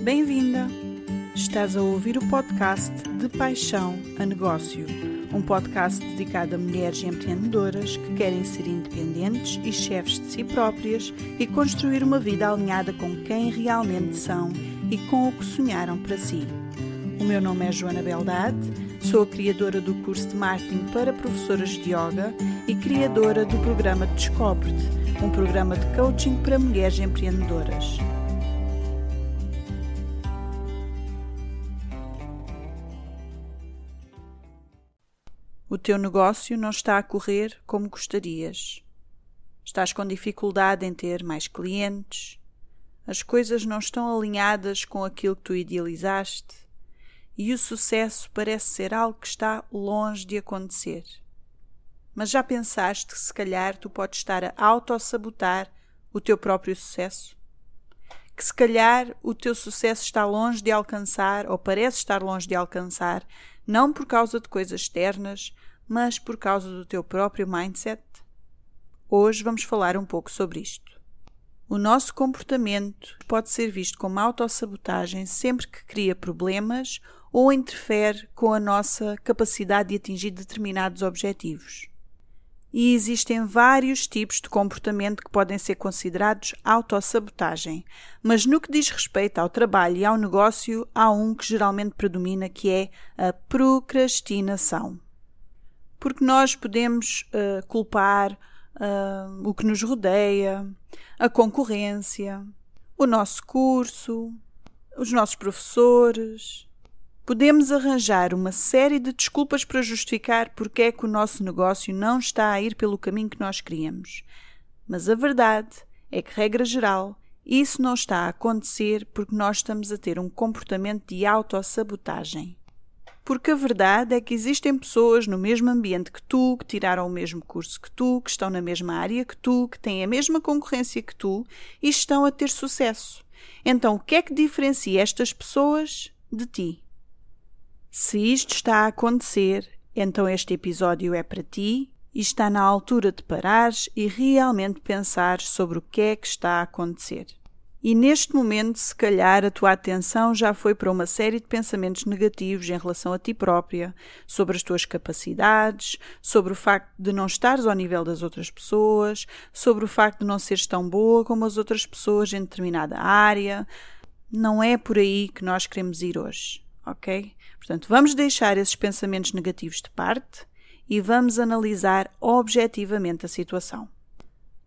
Bem-vinda! Estás a ouvir o podcast De Paixão a Negócio, um podcast dedicado a mulheres empreendedoras que querem ser independentes e chefes de si próprias e construir uma vida alinhada com quem realmente são e com o que sonharam para si. O meu nome é Joana Beldade, sou a criadora do curso de marketing para professoras de yoga e criadora do programa Descobre-te, um programa de coaching para mulheres empreendedoras. Teu negócio não está a correr como gostarias. Estás com dificuldade em ter mais clientes. As coisas não estão alinhadas com aquilo que tu idealizaste. E o sucesso parece ser algo que está longe de acontecer. Mas já pensaste que se calhar tu podes estar a autossabotar o teu próprio sucesso? Que se calhar o teu sucesso está longe de alcançar, ou parece estar longe de alcançar, não por causa de coisas externas, mas por causa do teu próprio mindset? Hoje vamos falar um pouco sobre isto. O nosso comportamento pode ser visto como autossabotagem sempre que cria problemas ou interfere com a nossa capacidade de atingir determinados objetivos. E existem vários tipos de comportamento que podem ser considerados autossabotagem, mas no que diz respeito ao trabalho e ao negócio, há um que geralmente predomina, que é a procrastinação. Porque nós podemos uh, culpar uh, o que nos rodeia, a concorrência, o nosso curso, os nossos professores, Podemos arranjar uma série de desculpas para justificar porque é que o nosso negócio não está a ir pelo caminho que nós queríamos. Mas a verdade é que, regra geral, isso não está a acontecer porque nós estamos a ter um comportamento de autossabotagem. Porque a verdade é que existem pessoas no mesmo ambiente que tu, que tiraram o mesmo curso que tu, que estão na mesma área que tu, que têm a mesma concorrência que tu e estão a ter sucesso. Então, o que é que diferencia estas pessoas de ti? Se isto está a acontecer, então este episódio é para ti e está na altura de parares e realmente pensar sobre o que é que está a acontecer. E neste momento, se calhar, a tua atenção já foi para uma série de pensamentos negativos em relação a ti própria, sobre as tuas capacidades, sobre o facto de não estares ao nível das outras pessoas, sobre o facto de não seres tão boa como as outras pessoas em determinada área. Não é por aí que nós queremos ir hoje ok? Portanto, vamos deixar esses pensamentos negativos de parte e vamos analisar objetivamente a situação.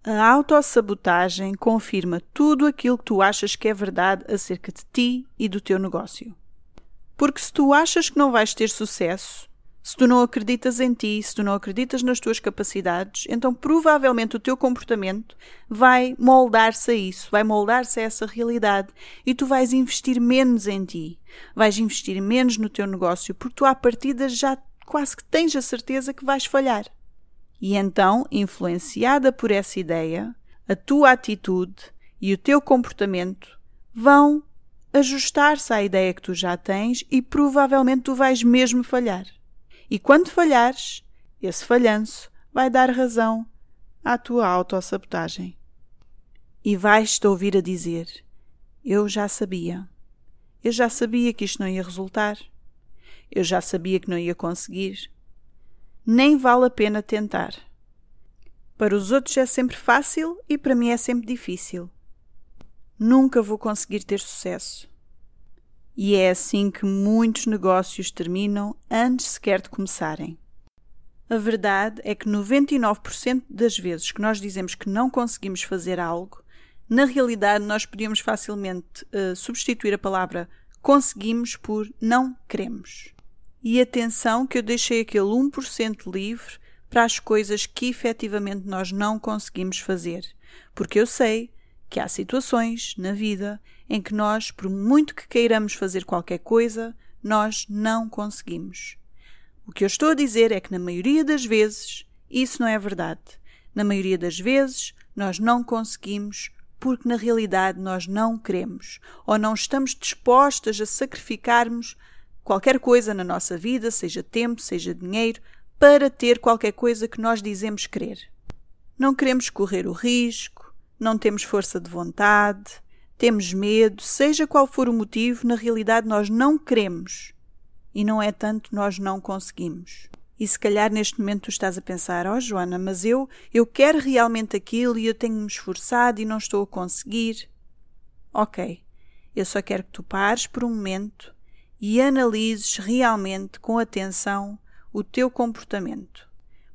A autossabotagem confirma tudo aquilo que tu achas que é verdade acerca de ti e do teu negócio. Porque se tu achas que não vais ter sucesso, se tu não acreditas em ti, se tu não acreditas nas tuas capacidades, então provavelmente o teu comportamento vai moldar-se a isso, vai moldar-se a essa realidade e tu vais investir menos em ti, vais investir menos no teu negócio porque tu à partida já quase que tens a certeza que vais falhar. E então, influenciada por essa ideia, a tua atitude e o teu comportamento vão ajustar-se à ideia que tu já tens e provavelmente tu vais mesmo falhar. E quando falhares, esse falhanço vai dar razão à tua autossabotagem. E vais-te ouvir a dizer: Eu já sabia. Eu já sabia que isto não ia resultar. Eu já sabia que não ia conseguir. Nem vale a pena tentar. Para os outros é sempre fácil e para mim é sempre difícil. Nunca vou conseguir ter sucesso. E é assim que muitos negócios terminam antes sequer de começarem. A verdade é que 99% das vezes que nós dizemos que não conseguimos fazer algo, na realidade nós podíamos facilmente uh, substituir a palavra conseguimos por não queremos. E atenção que eu deixei aquele 1% livre para as coisas que efetivamente nós não conseguimos fazer, porque eu sei que há situações na vida em que nós, por muito que queiramos fazer qualquer coisa, nós não conseguimos. O que eu estou a dizer é que, na maioria das vezes, isso não é verdade. Na maioria das vezes, nós não conseguimos porque, na realidade, nós não queremos ou não estamos dispostas a sacrificarmos qualquer coisa na nossa vida, seja tempo, seja dinheiro, para ter qualquer coisa que nós dizemos querer. Não queremos correr o risco, não temos força de vontade, temos medo, seja qual for o motivo, na realidade nós não queremos. E não é tanto nós não conseguimos. E se calhar neste momento tu estás a pensar, ó oh, Joana, mas eu, eu quero realmente aquilo e eu tenho-me esforçado e não estou a conseguir. Ok, eu só quero que tu pares por um momento e analises realmente com atenção o teu comportamento.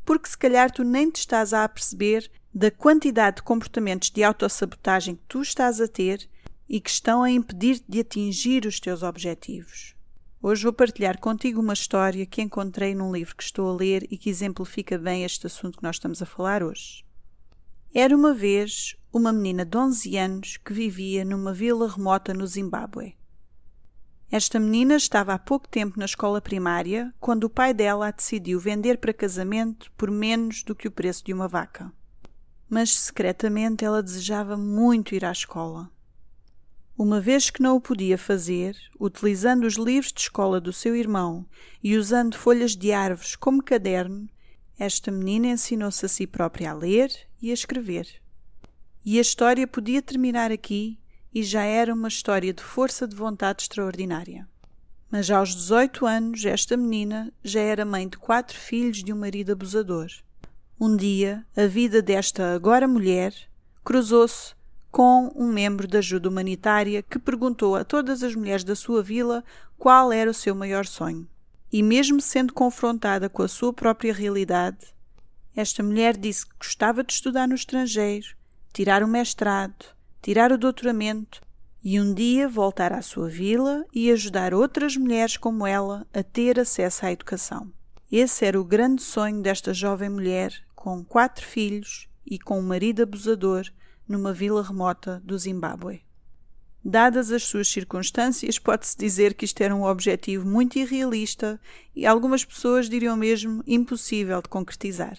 Porque se calhar tu nem te estás a perceber da quantidade de comportamentos de autossabotagem que tu estás a ter e que estão a impedir-te de atingir os teus objetivos. Hoje vou partilhar contigo uma história que encontrei num livro que estou a ler e que exemplifica bem este assunto que nós estamos a falar hoje. Era uma vez uma menina de 11 anos que vivia numa vila remota no Zimbábue. Esta menina estava há pouco tempo na escola primária quando o pai dela a decidiu vender para casamento por menos do que o preço de uma vaca mas secretamente ela desejava muito ir à escola. Uma vez que não o podia fazer, utilizando os livros de escola do seu irmão e usando folhas de árvores como caderno, esta menina ensinou-se a si própria a ler e a escrever. E a história podia terminar aqui e já era uma história de força de vontade extraordinária. Mas aos 18 anos, esta menina já era mãe de quatro filhos de um marido abusador. Um dia, a vida desta agora mulher cruzou-se com um membro da ajuda humanitária que perguntou a todas as mulheres da sua vila qual era o seu maior sonho. E mesmo sendo confrontada com a sua própria realidade, esta mulher disse que gostava de estudar no estrangeiro, tirar o mestrado, tirar o doutoramento e um dia voltar à sua vila e ajudar outras mulheres como ela a ter acesso à educação. Esse era o grande sonho desta jovem mulher com quatro filhos e com um marido abusador numa vila remota do Zimbábue. Dadas as suas circunstâncias, pode-se dizer que isto era um objetivo muito irrealista e algumas pessoas diriam mesmo impossível de concretizar.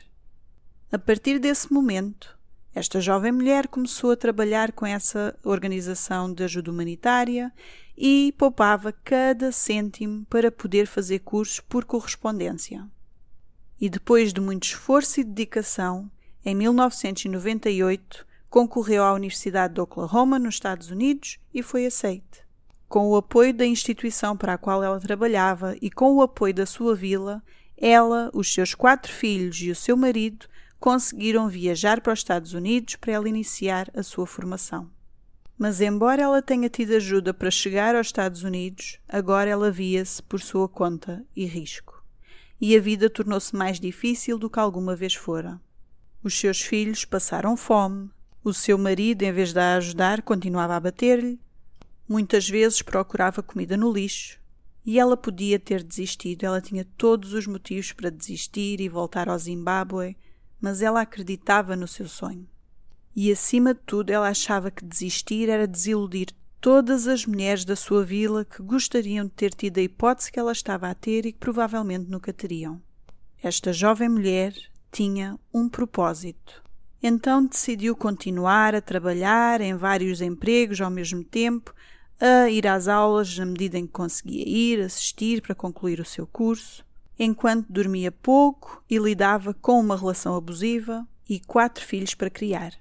A partir desse momento, esta jovem mulher começou a trabalhar com essa organização de ajuda humanitária e poupava cada cêntimo para poder fazer cursos por correspondência e depois de muito esforço e dedicação, em 1998 concorreu à Universidade de Oklahoma, nos Estados Unidos, e foi aceite. Com o apoio da instituição para a qual ela trabalhava e com o apoio da sua vila, ela, os seus quatro filhos e o seu marido conseguiram viajar para os Estados Unidos para ela iniciar a sua formação. Mas, embora ela tenha tido ajuda para chegar aos Estados Unidos, agora ela via-se por sua conta e risco e a vida tornou-se mais difícil do que alguma vez fora. Os seus filhos passaram fome, o seu marido, em vez de a ajudar, continuava a bater-lhe, muitas vezes procurava comida no lixo, e ela podia ter desistido, ela tinha todos os motivos para desistir e voltar ao Zimbábue, mas ela acreditava no seu sonho. E acima de tudo, ela achava que desistir era desiludir todas as mulheres da sua vila que gostariam de ter tido a hipótese que ela estava a ter e que provavelmente nunca teriam. Esta jovem mulher tinha um propósito. Então decidiu continuar a trabalhar em vários empregos ao mesmo tempo, a ir às aulas na medida em que conseguia ir, assistir para concluir o seu curso, enquanto dormia pouco e lidava com uma relação abusiva e quatro filhos para criar.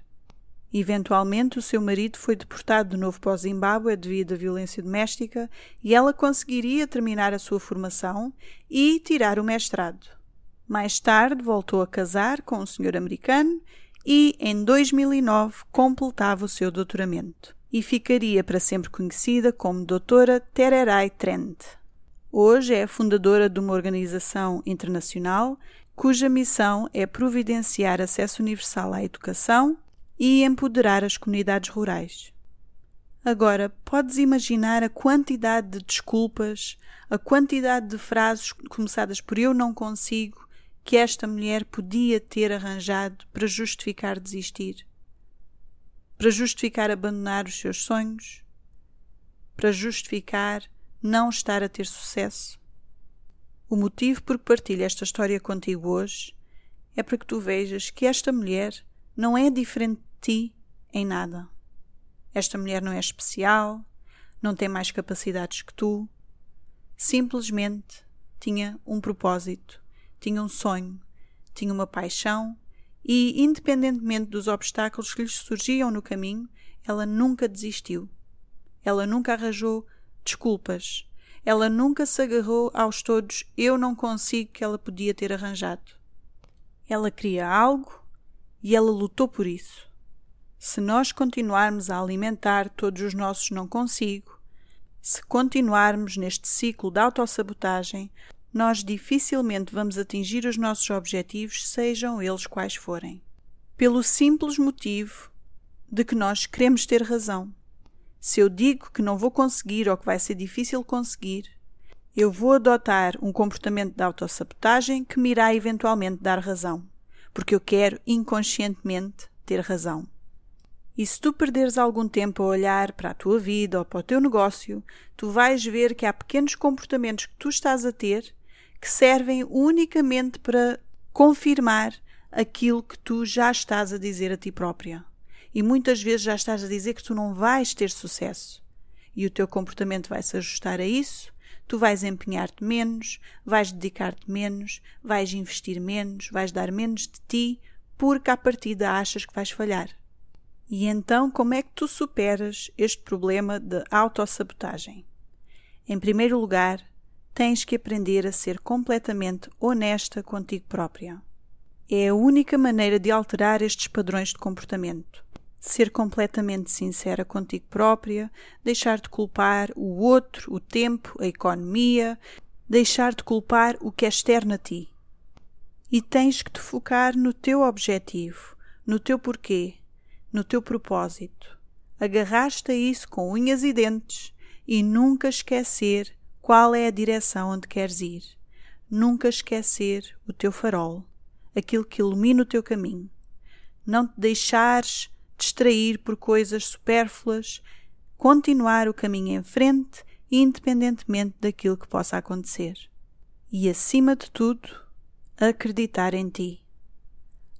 Eventualmente, o seu marido foi deportado de novo para o Zimbábue devido à violência doméstica e ela conseguiria terminar a sua formação e tirar o mestrado. Mais tarde, voltou a casar com um senhor americano e, em 2009, completava o seu doutoramento e ficaria para sempre conhecida como Doutora Tererai Trend. Hoje é fundadora de uma organização internacional cuja missão é providenciar acesso universal à educação e empoderar as comunidades rurais. Agora, podes imaginar a quantidade de desculpas, a quantidade de frases começadas por eu não consigo que esta mulher podia ter arranjado para justificar desistir? Para justificar abandonar os seus sonhos? Para justificar não estar a ter sucesso? O motivo por que partilho esta história contigo hoje é para que tu vejas que esta mulher não é diferente ti em nada. Esta mulher não é especial, não tem mais capacidades que tu. Simplesmente tinha um propósito, tinha um sonho, tinha uma paixão e, independentemente dos obstáculos que lhes surgiam no caminho, ela nunca desistiu. ela nunca arranjou desculpas. Ela nunca se agarrou aos todos eu não consigo que ela podia ter arranjado. Ela queria algo e ela lutou por isso. Se nós continuarmos a alimentar todos os nossos não consigo, se continuarmos neste ciclo de autossabotagem, nós dificilmente vamos atingir os nossos objetivos, sejam eles quais forem. Pelo simples motivo de que nós queremos ter razão. Se eu digo que não vou conseguir ou que vai ser difícil conseguir, eu vou adotar um comportamento de autossabotagem que me irá eventualmente dar razão, porque eu quero inconscientemente ter razão. E se tu perderes algum tempo a olhar para a tua vida ou para o teu negócio, tu vais ver que há pequenos comportamentos que tu estás a ter que servem unicamente para confirmar aquilo que tu já estás a dizer a ti própria. E muitas vezes já estás a dizer que tu não vais ter sucesso. E o teu comportamento vai se ajustar a isso, tu vais empenhar-te menos, vais dedicar-te menos, vais investir menos, vais dar menos de ti, porque à partida achas que vais falhar. E então, como é que tu superas este problema de autossabotagem? Em primeiro lugar, tens que aprender a ser completamente honesta contigo própria. É a única maneira de alterar estes padrões de comportamento. Ser completamente sincera contigo própria, deixar de culpar o outro, o tempo, a economia, deixar de culpar o que é externo a ti. E tens que te focar no teu objetivo, no teu porquê, no teu propósito. Agarraste a isso com unhas e dentes e nunca esquecer qual é a direção onde queres ir. Nunca esquecer o teu farol, aquilo que ilumina o teu caminho. Não te deixares distrair por coisas supérfluas, continuar o caminho em frente, independentemente daquilo que possa acontecer. E, acima de tudo, acreditar em ti.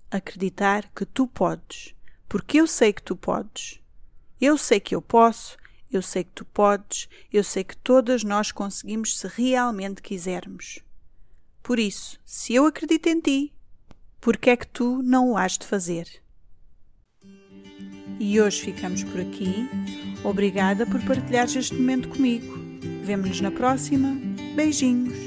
Acreditar que tu podes porque eu sei que tu podes. Eu sei que eu posso, eu sei que tu podes, eu sei que todas nós conseguimos se realmente quisermos. Por isso, se eu acredito em ti, por que é que tu não o has de fazer? E hoje ficamos por aqui. Obrigada por partilhares este momento comigo. Vemo-nos na próxima. Beijinhos.